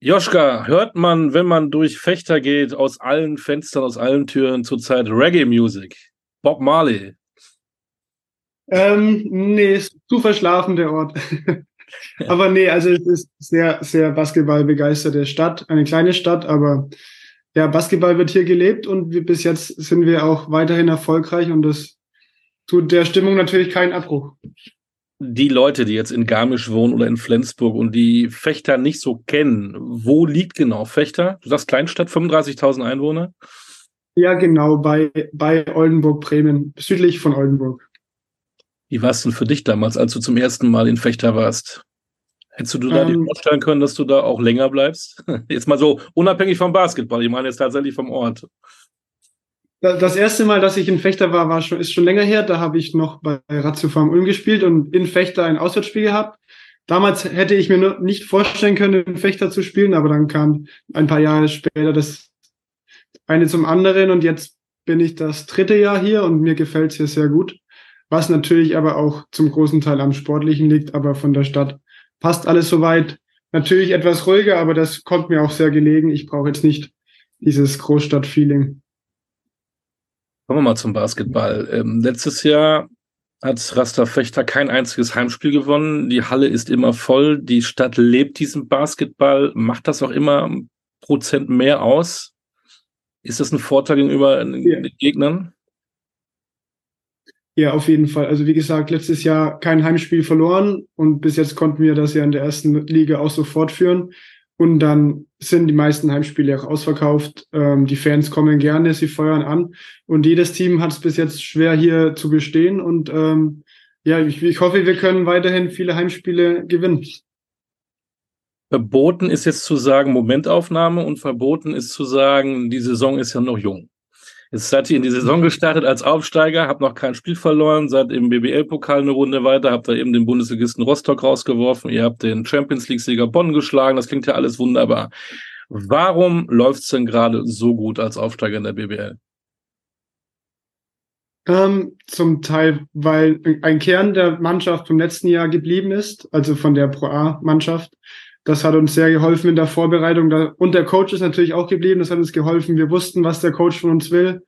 Joschka, hört man, wenn man durch Fechter geht, aus allen Fenstern, aus allen Türen zurzeit Reggae-Music? Bob Marley. Ähm, nee, ist zu verschlafen der Ort. aber nee, also es ist sehr, sehr basketballbegeisterte Stadt, eine kleine Stadt, aber ja, Basketball wird hier gelebt und wir, bis jetzt sind wir auch weiterhin erfolgreich und das tut der Stimmung natürlich keinen Abbruch die Leute, die jetzt in Garmisch wohnen oder in Flensburg und die Fechter nicht so kennen, wo liegt genau Fechter? Du sagst Kleinstadt, 35.000 Einwohner? Ja, genau, bei, bei Oldenburg-Bremen, südlich von Oldenburg. Wie war es denn für dich damals, als du zum ersten Mal in Fechter warst? Hättest du da ähm, dir vorstellen können, dass du da auch länger bleibst? Jetzt mal so unabhängig vom Basketball, ich meine jetzt tatsächlich vom Ort. Das erste Mal, dass ich in Fechter war, war schon, ist schon länger her. Da habe ich noch bei Ratio Farm Ulm gespielt und in Fechter ein Auswärtsspiel gehabt. Damals hätte ich mir nur nicht vorstellen können, in Fechter zu spielen, aber dann kam ein paar Jahre später das eine zum anderen und jetzt bin ich das dritte Jahr hier und mir gefällt es hier sehr gut. Was natürlich aber auch zum großen Teil am Sportlichen liegt, aber von der Stadt passt alles soweit. Natürlich etwas ruhiger, aber das kommt mir auch sehr gelegen. Ich brauche jetzt nicht dieses Großstadt-Feeling. Kommen wir mal zum Basketball. Ähm, letztes Jahr hat Rasta Fechter kein einziges Heimspiel gewonnen. Die Halle ist immer voll. Die Stadt lebt diesen Basketball. Macht das auch immer Prozent mehr aus? Ist das ein Vorteil gegenüber ja. den Gegnern? Ja, auf jeden Fall. Also wie gesagt, letztes Jahr kein Heimspiel verloren und bis jetzt konnten wir das ja in der ersten Liga auch so fortführen. Und dann sind die meisten Heimspiele auch ausverkauft. Ähm, die Fans kommen gerne, sie feuern an. Und jedes Team hat es bis jetzt schwer hier zu bestehen. Und ähm, ja, ich, ich hoffe, wir können weiterhin viele Heimspiele gewinnen. Verboten ist jetzt zu sagen Momentaufnahme und verboten ist zu sagen, die Saison ist ja noch jung. Jetzt seid ihr in die Saison gestartet als Aufsteiger, habt noch kein Spiel verloren, seid im BBL-Pokal eine Runde weiter, habt da eben den Bundesligisten Rostock rausgeworfen, ihr habt den Champions League-Sieger Bonn geschlagen, das klingt ja alles wunderbar. Warum läuft's denn gerade so gut als Aufsteiger in der BBL? Ähm, zum Teil, weil ein Kern der Mannschaft vom letzten Jahr geblieben ist, also von der Pro A-Mannschaft. Das hat uns sehr geholfen in der Vorbereitung. Und der Coach ist natürlich auch geblieben. Das hat uns geholfen. Wir wussten, was der Coach von uns will.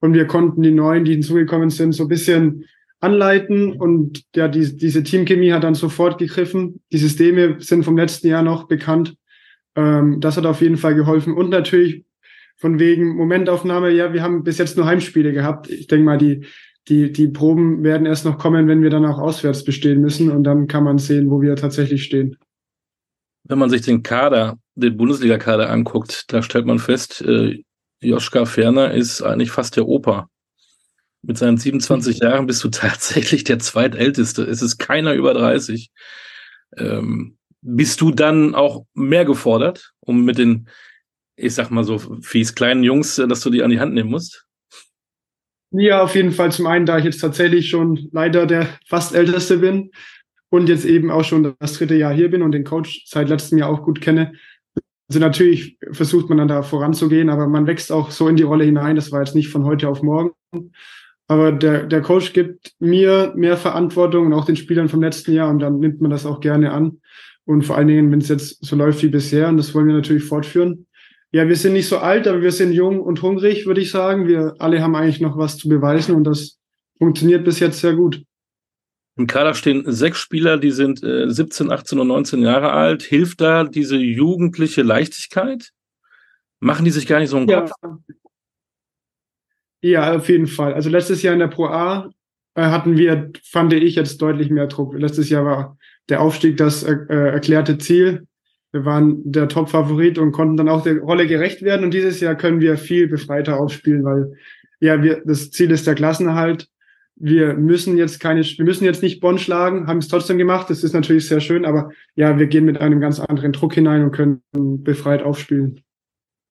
Und wir konnten die Neuen, die hinzugekommen sind, so ein bisschen anleiten. Und ja, die, diese Teamchemie hat dann sofort gegriffen. Die Systeme sind vom letzten Jahr noch bekannt. Ähm, das hat auf jeden Fall geholfen. Und natürlich von wegen Momentaufnahme. Ja, wir haben bis jetzt nur Heimspiele gehabt. Ich denke mal, die, die, die Proben werden erst noch kommen, wenn wir dann auch auswärts bestehen müssen. Und dann kann man sehen, wo wir tatsächlich stehen wenn man sich den Kader, den Bundesliga-Kader anguckt, da stellt man fest, äh, Joschka Ferner ist eigentlich fast der Opa. Mit seinen 27 Jahren bist du tatsächlich der zweitälteste. Es ist keiner über 30. Ähm, bist du dann auch mehr gefordert, um mit den, ich sag mal so fies kleinen Jungs, äh, dass du die an die Hand nehmen musst? Ja, auf jeden Fall. Zum einen, da ich jetzt tatsächlich schon leider der fast älteste bin, und jetzt eben auch schon das dritte Jahr hier bin und den Coach seit letztem Jahr auch gut kenne. Also natürlich versucht man dann da voranzugehen, aber man wächst auch so in die Rolle hinein. Das war jetzt nicht von heute auf morgen. Aber der, der Coach gibt mir mehr Verantwortung und auch den Spielern vom letzten Jahr und dann nimmt man das auch gerne an. Und vor allen Dingen, wenn es jetzt so läuft wie bisher, und das wollen wir natürlich fortführen. Ja, wir sind nicht so alt, aber wir sind jung und hungrig, würde ich sagen. Wir alle haben eigentlich noch was zu beweisen und das funktioniert bis jetzt sehr gut. Im Kader stehen sechs Spieler, die sind äh, 17, 18 und 19 Jahre alt. Hilft da diese jugendliche Leichtigkeit? Machen die sich gar nicht so einen ja. Kopf? Ja, auf jeden Fall. Also letztes Jahr in der Pro A äh, hatten wir, fand ich, jetzt deutlich mehr Druck. Letztes Jahr war der Aufstieg das äh, erklärte Ziel. Wir waren der Top-Favorit und konnten dann auch der Rolle gerecht werden. Und dieses Jahr können wir viel befreiter aufspielen, weil ja, wir, das Ziel ist der Klassenerhalt wir müssen jetzt keine, wir müssen jetzt nicht Bonn schlagen, haben es trotzdem gemacht. Das ist natürlich sehr schön, aber ja, wir gehen mit einem ganz anderen Druck hinein und können befreit aufspielen.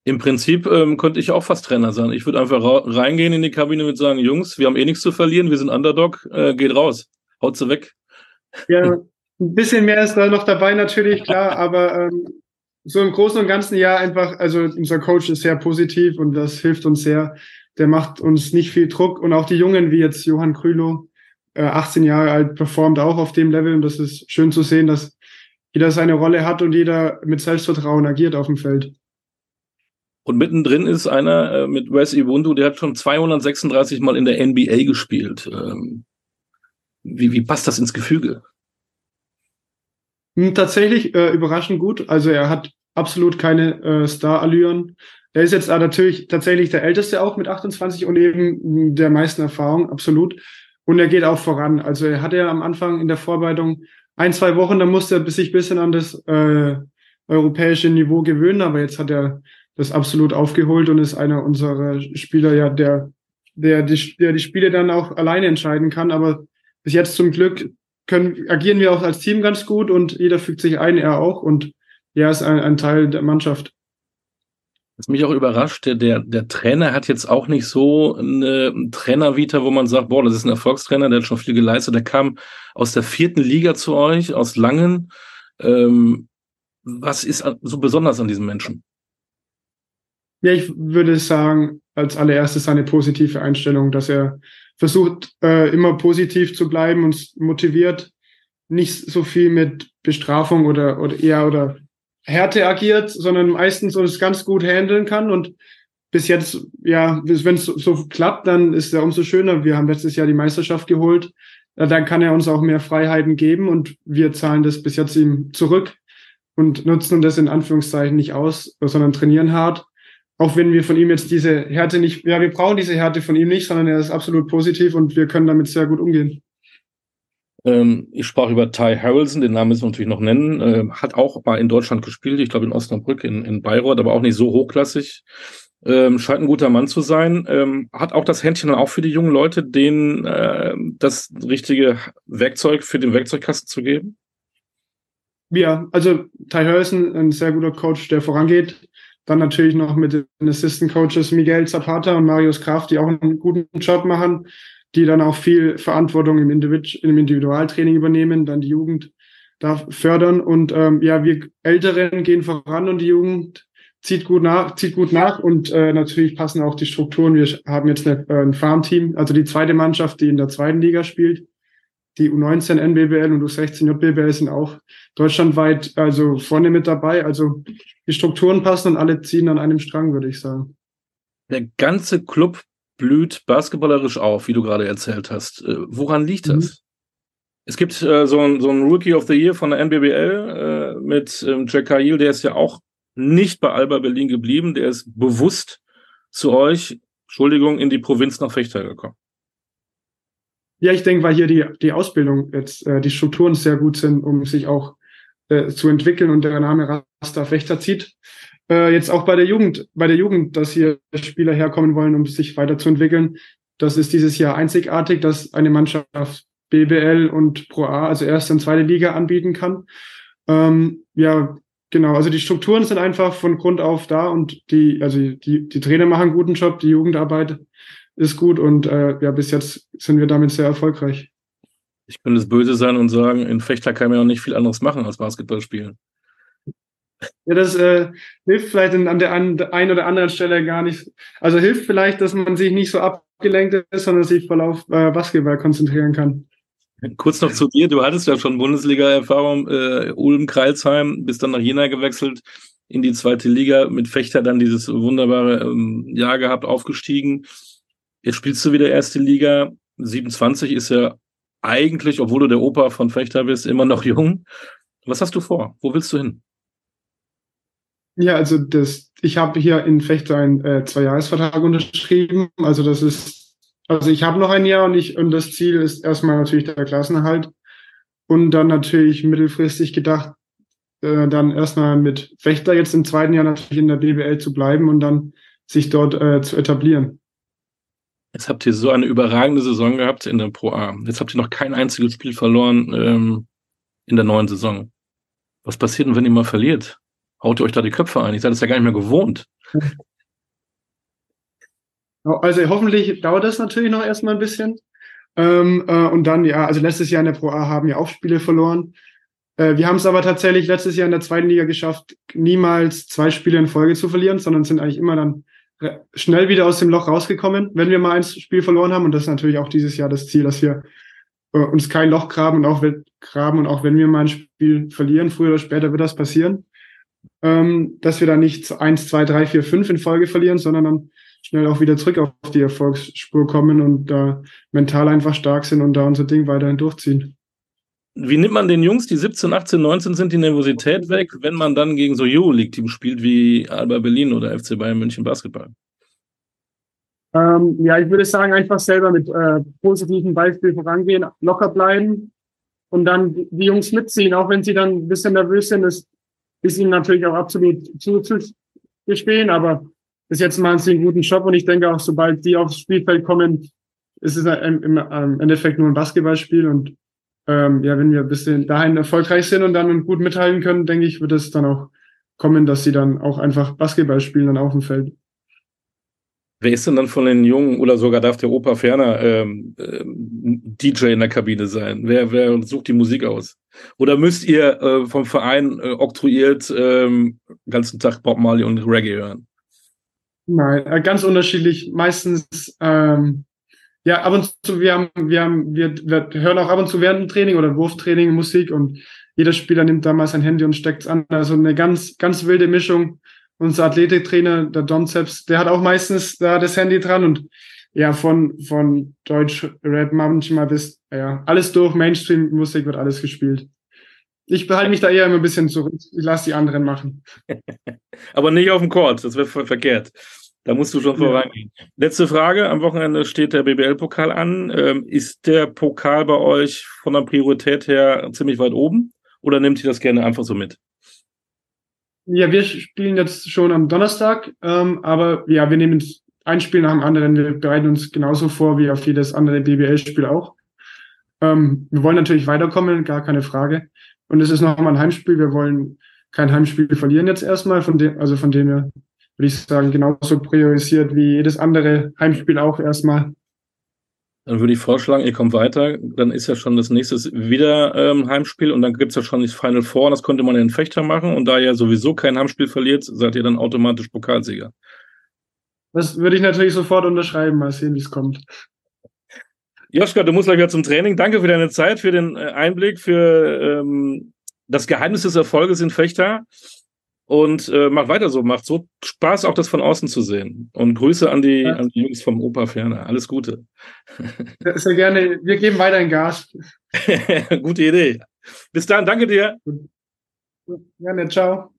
Im Prinzip ähm, könnte ich auch fast Trainer sein. Ich würde einfach reingehen in die Kabine und sagen, Jungs, wir haben eh nichts zu verlieren, wir sind Underdog, äh, geht raus, haut sie weg. Ja, ein bisschen mehr ist da noch dabei natürlich, klar, aber ähm, so im Großen und Ganzen ja einfach, also unser Coach ist sehr positiv und das hilft uns sehr, der macht uns nicht viel Druck. Und auch die Jungen, wie jetzt Johann Krülow, äh, 18 Jahre alt, performt auch auf dem Level. Und das ist schön zu sehen, dass jeder seine Rolle hat und jeder mit Selbstvertrauen agiert auf dem Feld. Und mittendrin ist einer äh, mit Wes Iwundu, der hat schon 236 Mal in der NBA gespielt. Ähm, wie, wie passt das ins Gefüge? Hm, tatsächlich äh, überraschend gut. Also er hat absolut keine äh, Star-Allüren. Er ist jetzt äh, natürlich tatsächlich der Älteste auch mit 28 und eben der meisten Erfahrung, absolut. Und er geht auch voran. Also er hatte ja am Anfang in der Vorbereitung ein, zwei Wochen, da musste er sich ein bisschen an das äh, europäische Niveau gewöhnen, aber jetzt hat er das absolut aufgeholt und ist einer unserer Spieler, ja, der, der, die, der die Spiele dann auch alleine entscheiden kann. Aber bis jetzt zum Glück können, agieren wir auch als Team ganz gut und jeder fügt sich ein, er auch. Und er ist ein, ein Teil der Mannschaft. Was mich auch überrascht, der, der, der Trainer hat jetzt auch nicht so eine Trainervita, wo man sagt, boah, das ist ein Erfolgstrainer, der hat schon viel geleistet. Der kam aus der vierten Liga zu euch, aus Langen. Ähm, was ist so besonders an diesem Menschen? Ja, ich würde sagen, als allererstes seine positive Einstellung, dass er versucht, äh, immer positiv zu bleiben und motiviert, nicht so viel mit Bestrafung oder, oder eher oder Härte agiert, sondern meistens uns ganz gut handeln kann und bis jetzt, ja, wenn es so, klappt, dann ist er umso schöner. Wir haben letztes Jahr die Meisterschaft geholt. Dann kann er uns auch mehr Freiheiten geben und wir zahlen das bis jetzt ihm zurück und nutzen das in Anführungszeichen nicht aus, sondern trainieren hart auch wenn wir von ihm jetzt diese Härte nicht, ja, wir brauchen diese Härte von ihm nicht, sondern er ist absolut positiv und wir können damit sehr gut umgehen. Ähm, ich sprach über Ty Harrelson, den Namen müssen wir natürlich noch nennen, äh, hat auch mal in Deutschland gespielt, ich glaube in Osnabrück, in, in Bayreuth, aber auch nicht so hochklassig. Ähm, scheint ein guter Mann zu sein. Ähm, hat auch das Händchen dann auch für die jungen Leute, denen äh, das richtige Werkzeug für den Werkzeugkasten zu geben? Ja, also Ty Harrelson, ein sehr guter Coach, der vorangeht dann natürlich noch mit den Assistant Coaches Miguel Zapata und Marius Kraft, die auch einen guten Job machen, die dann auch viel Verantwortung im, Individu im Individualtraining übernehmen, dann die Jugend da fördern. Und ähm, ja, wir Älteren gehen voran und die Jugend zieht gut nach, zieht gut nach und äh, natürlich passen auch die Strukturen. Wir haben jetzt eine, äh, ein Farmteam, also die zweite Mannschaft, die in der zweiten Liga spielt die U19 NBBL und U16 JBBL sind auch deutschlandweit also vorne mit dabei. Also die Strukturen passen und alle ziehen an einem Strang, würde ich sagen. Der ganze Club blüht basketballerisch auf, wie du gerade erzählt hast. Äh, woran liegt das? Mhm. Es gibt äh, so ein so ein Rookie of the Year von der NBBL äh, mit ähm, Jack Cahill, der ist ja auch nicht bei Alba Berlin geblieben, der ist bewusst zu euch, Entschuldigung, in die Provinz nach Fechter gekommen. Ja, ich denke, weil hier die, die Ausbildung jetzt, äh, die Strukturen sehr gut sind, um sich auch äh, zu entwickeln und der Name Rasta Fechter zieht. Äh, jetzt auch bei der Jugend, bei der Jugend, dass hier Spieler herkommen wollen, um sich weiterzuentwickeln. Das ist dieses Jahr einzigartig, dass eine Mannschaft BBL und Pro A, also erste und zweite Liga anbieten kann. Ähm, ja, genau. Also die Strukturen sind einfach von Grund auf da und die, also die, die Trainer machen einen guten Job, die Jugendarbeit ist gut und äh, ja, bis jetzt sind wir damit sehr erfolgreich. Ich könnte es böse sein und sagen, in Fechter kann man ja noch nicht viel anderes machen als Basketball spielen. Ja, das äh, hilft vielleicht an der einen oder anderen Stelle gar nicht. Also hilft vielleicht, dass man sich nicht so abgelenkt ist, sondern sich voll auf äh, Basketball konzentrieren kann. Kurz noch zu dir, du hattest ja schon Bundesliga-Erfahrung, äh, Ulm, Kreilsheim, bist dann nach Jena gewechselt in die zweite Liga, mit Fechter dann dieses wunderbare ähm, Jahr gehabt, aufgestiegen. Jetzt spielst du wieder erste Liga. 27 ist ja eigentlich, obwohl du der Opa von Fechter bist, immer noch jung. Was hast du vor? Wo willst du hin? Ja, also das, ich habe hier in Fechter einen äh, Zwei-Jahres-Vertrag unterschrieben. Also das ist, also ich habe noch ein Jahr und ich und das Ziel ist erstmal natürlich der Klassenerhalt und dann natürlich mittelfristig gedacht, äh, dann erstmal mit Fechter jetzt im zweiten Jahr natürlich in der BBL zu bleiben und dann sich dort äh, zu etablieren. Jetzt habt ihr so eine überragende Saison gehabt in der Pro A. Jetzt habt ihr noch kein einziges Spiel verloren ähm, in der neuen Saison. Was passiert denn, wenn ihr mal verliert? Haut ihr euch da die Köpfe ein? Ich seid das ja gar nicht mehr gewohnt. Also hoffentlich dauert das natürlich noch erstmal ein bisschen. Ähm, äh, und dann, ja, also letztes Jahr in der Pro A haben wir auch Spiele verloren. Äh, wir haben es aber tatsächlich letztes Jahr in der zweiten Liga geschafft, niemals zwei Spiele in Folge zu verlieren, sondern sind eigentlich immer dann schnell wieder aus dem Loch rausgekommen, wenn wir mal ein Spiel verloren haben. Und das ist natürlich auch dieses Jahr das Ziel, dass wir äh, uns kein Loch graben und auch graben und auch wenn wir mal ein Spiel verlieren, früher oder später wird das passieren, ähm, dass wir da nicht eins, zwei, drei, vier, fünf in Folge verlieren, sondern dann schnell auch wieder zurück auf die Erfolgsspur kommen und da mental einfach stark sind und da unser Ding weiterhin durchziehen. Wie nimmt man den Jungs, die 17, 18, 19 sind, die Nervosität weg, wenn man dann gegen so Euroleague-Teams spielt wie Alba Berlin oder FC Bayern München Basketball? Ähm, ja, ich würde sagen, einfach selber mit äh, positiven Beispielen vorangehen, locker bleiben und dann die Jungs mitziehen, auch wenn sie dann ein bisschen nervös sind. Das ist ihnen natürlich auch absolut zuzugestehen, aber bis jetzt machen sie einen guten Job und ich denke auch, sobald die aufs Spielfeld kommen, ist es im, Endeffekt nur ein Basketballspiel und ähm, ja, wenn wir ein bisschen dahin erfolgreich sind und dann gut mithalten können, denke ich, wird es dann auch kommen, dass sie dann auch einfach Basketball spielen dann auf dem Feld. Wer ist denn dann von den Jungen oder sogar darf der Opa Ferner ähm, ähm, DJ in der Kabine sein? Wer, wer sucht die Musik aus? Oder müsst ihr äh, vom Verein äh, oktroyiert ähm, ganzen Tag Bob Marley und Reggae hören? Nein, äh, ganz unterschiedlich. Meistens ähm, ja, ab und zu, wir haben, wir haben, wir, wir hören auch ab und zu während dem Training oder Wurftraining Musik und jeder Spieler nimmt da mal sein Handy und steckt es an. Also eine ganz, ganz wilde Mischung. Unser Athletiktrainer, der Don Zeps, der hat auch meistens da das Handy dran und ja, von, von Deutsch Rap manchmal bis, ja, alles durch, Mainstream-Musik wird alles gespielt. Ich behalte mich da eher immer ein bisschen zurück. Ich lasse die anderen machen. Aber nicht auf dem Court, das wäre voll verkehrt. Da musst du schon ja. vorangehen. Letzte Frage. Am Wochenende steht der BBL-Pokal an. Ähm, ist der Pokal bei euch von der Priorität her ziemlich weit oben? Oder nehmt ihr das gerne einfach so mit? Ja, wir spielen jetzt schon am Donnerstag, ähm, aber ja, wir nehmen ein Spiel nach dem anderen. Wir bereiten uns genauso vor wie auf jedes andere BBL-Spiel auch. Ähm, wir wollen natürlich weiterkommen, gar keine Frage. Und es ist nochmal ein Heimspiel. Wir wollen kein Heimspiel verlieren jetzt erstmal, von dem, also von dem wir würde ich sagen, genauso priorisiert wie jedes andere Heimspiel auch erstmal. Dann würde ich vorschlagen, ihr kommt weiter, dann ist ja schon das nächste wieder ähm, Heimspiel und dann gibt es ja schon das Final Four, das konnte man in Fechter machen und da ihr sowieso kein Heimspiel verliert, seid ihr dann automatisch Pokalsieger. Das würde ich natürlich sofort unterschreiben, mal sehen, wie es kommt. Joschka, du musst gleich wieder zum Training. Danke für deine Zeit, für den äh, Einblick, für ähm, das Geheimnis des Erfolges in Fechter und äh, macht weiter so, macht so Spaß, auch das von außen zu sehen. Und Grüße an die, ja. an die Jungs vom Opa Ferner. Alles Gute. Sehr gerne. Wir geben weiter ein Gas. Gute Idee. Bis dann, danke dir. Gerne, ciao.